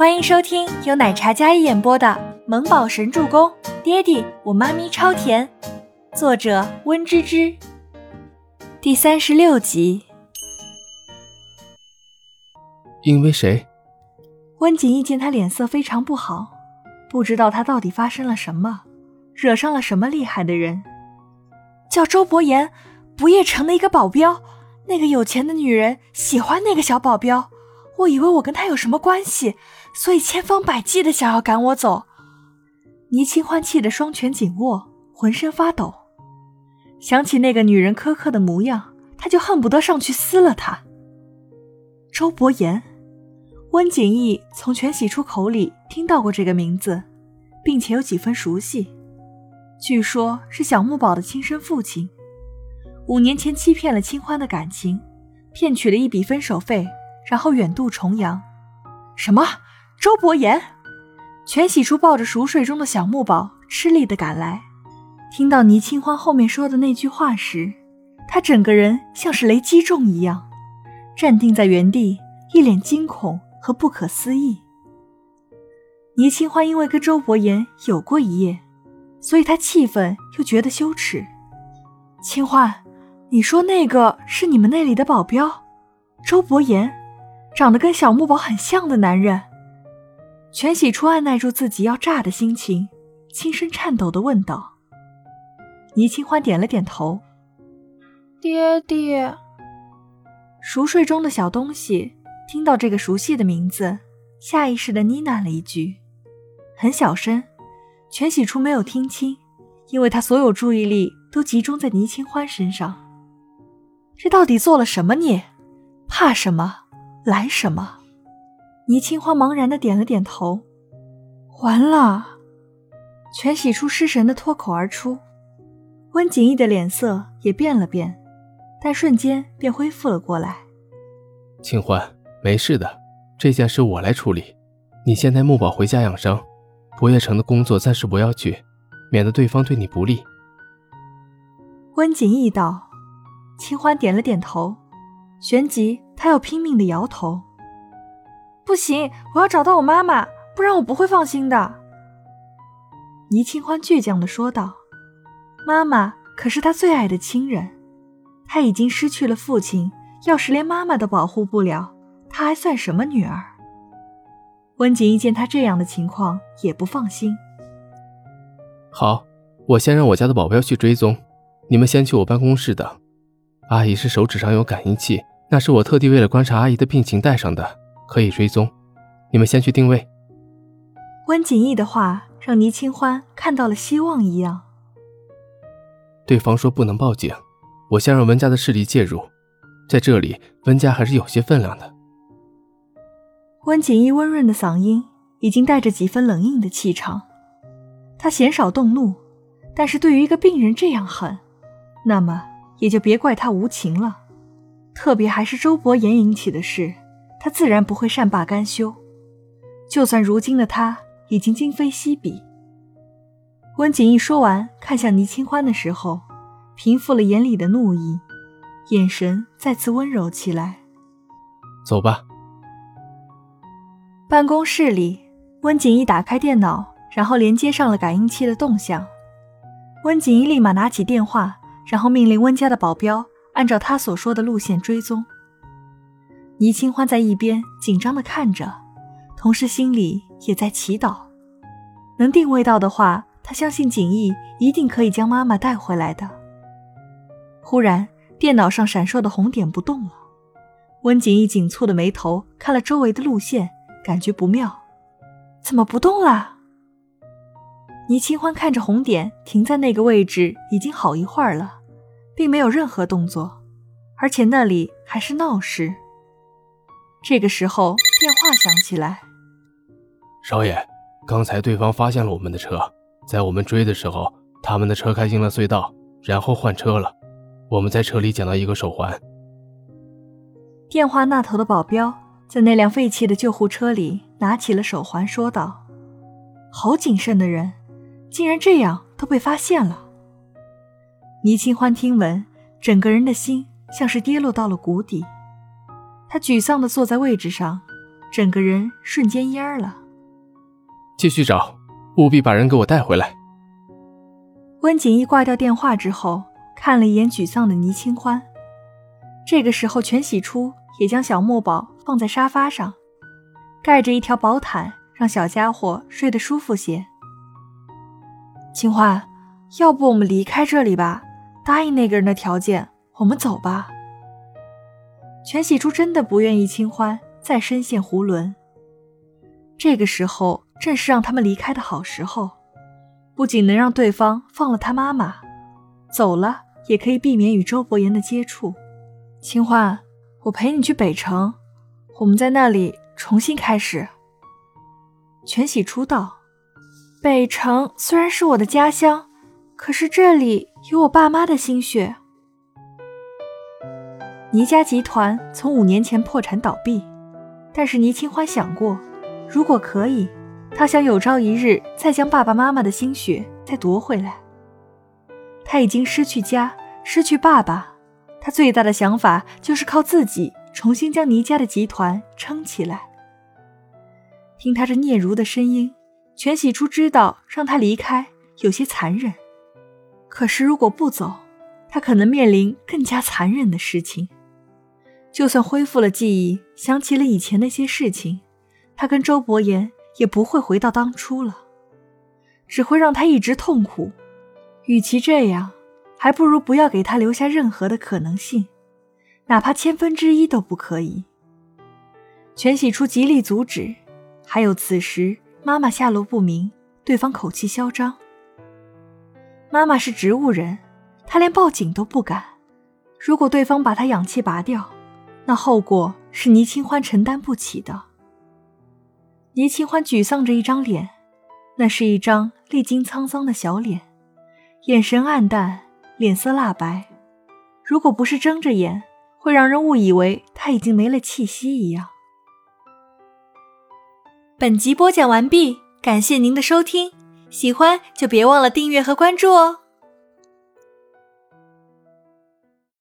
欢迎收听由奶茶嘉一演播的《萌宝神助攻》，爹地我妈咪超甜，作者温芝芝。第三十六集。因为谁？温景逸见他脸色非常不好，不知道他到底发生了什么，惹上了什么厉害的人。叫周伯言，不夜城的一个保镖，那个有钱的女人喜欢那个小保镖，我以为我跟他有什么关系。所以千方百计的想要赶我走，倪清欢气得双拳紧握，浑身发抖。想起那个女人苛刻的模样，他就恨不得上去撕了她。周伯言，温景逸从全喜初口里听到过这个名字，并且有几分熟悉。据说，是小木宝的亲生父亲。五年前欺骗了清欢的感情，骗取了一笔分手费，然后远渡重洋。什么？周伯言，全喜初抱着熟睡中的小木宝，吃力地赶来。听到倪清欢后面说的那句话时，他整个人像是雷击中一样，站定在原地，一脸惊恐和不可思议。倪清欢因为跟周伯言有过一夜，所以他气愤又觉得羞耻。清欢，你说那个是你们那里的保镖？周伯言，长得跟小木宝很像的男人。全喜初按耐住自己要炸的心情，轻声颤抖地问道：“倪清欢点了点头。爹爹。”熟睡中的小东西听到这个熟悉的名字，下意识地呢喃了一句，很小声。全喜初没有听清，因为他所有注意力都集中在倪清欢身上。这到底做了什么孽？怕什么？来什么？倪清欢茫然的点了点头，完了。全喜初失神的脱口而出，温景逸的脸色也变了变，但瞬间便恢复了过来。清欢，没事的，这件事我来处理。你先带木宝回家养伤，不夜城的工作暂时不要去，免得对方对你不利。温景逸道。清欢点了点头，旋即他又拼命的摇头。不行，我要找到我妈妈，不然我不会放心的。”倪清欢倔强的说道。“妈妈可是他最爱的亲人，他已经失去了父亲，要是连妈妈都保护不了，他还算什么女儿？”温景一见他这样的情况，也不放心。“好，我先让我家的保镖去追踪，你们先去我办公室等。阿姨是手指上有感应器，那是我特地为了观察阿姨的病情带上的。”可以追踪，你们先去定位。温景逸的话让倪清欢看到了希望一样。对方说不能报警，我先让温家的势力介入，在这里温家还是有些分量的。温景逸温润的嗓音已经带着几分冷硬的气场，他鲜少动怒，但是对于一个病人这样狠，那么也就别怪他无情了。特别还是周伯言引起的事。他自然不会善罢甘休，就算如今的他已经今非昔比。温景逸说完，看向倪清欢的时候，平复了眼里的怒意，眼神再次温柔起来。走吧。办公室里，温景逸打开电脑，然后连接上了感应器的动向。温景逸立马拿起电话，然后命令温家的保镖按照他所说的路线追踪。倪清欢在一边紧张地看着，同时心里也在祈祷，能定位到的话，他相信景逸一定可以将妈妈带回来的。忽然，电脑上闪烁的红点不动了。温景逸紧蹙的眉头看了周围的路线，感觉不妙，怎么不动了？倪清欢看着红点停在那个位置已经好一会儿了，并没有任何动作，而且那里还是闹市。这个时候，电话响起来。少爷，刚才对方发现了我们的车，在我们追的时候，他们的车开进了隧道，然后换车了。我们在车里捡到一个手环。电话那头的保镖在那辆废弃的救护车里拿起了手环，说道：“好谨慎的人，竟然这样都被发现了。”倪清欢听闻，整个人的心像是跌落到了谷底。他沮丧地坐在位置上，整个人瞬间蔫了。继续找，务必把人给我带回来。温景逸挂掉电话之后，看了一眼沮丧的倪清欢。这个时候，全喜初也将小墨宝放在沙发上，盖着一条薄毯，让小家伙睡得舒服些。清欢，要不我们离开这里吧？答应那个人的条件，我们走吧。全喜初真的不愿意清欢再深陷囫囵。这个时候正是让他们离开的好时候，不仅能让对方放了他妈妈，走了也可以避免与周伯言的接触。清欢，我陪你去北城，我们在那里重新开始。全喜初道：“北城虽然是我的家乡，可是这里有我爸妈的心血。”倪家集团从五年前破产倒闭，但是倪清欢想过，如果可以，他想有朝一日再将爸爸妈妈的心血再夺回来。他已经失去家，失去爸爸，他最大的想法就是靠自己重新将倪家的集团撑起来。听他这嗫嚅的声音，全喜初知道让他离开有些残忍，可是如果不走，他可能面临更加残忍的事情。就算恢复了记忆，想起了以前那些事情，他跟周伯言也不会回到当初了，只会让他一直痛苦。与其这样，还不如不要给他留下任何的可能性，哪怕千分之一都不可以。全喜初极力阻止，还有此时妈妈下落不明，对方口气嚣张。妈妈是植物人，她连报警都不敢。如果对方把她氧气拔掉，那后果是倪清欢承担不起的。倪清欢沮丧着一张脸，那是一张历经沧桑的小脸，眼神黯淡，脸色蜡白。如果不是睁着眼，会让人误以为他已经没了气息一样。本集播讲完毕，感谢您的收听，喜欢就别忘了订阅和关注哦。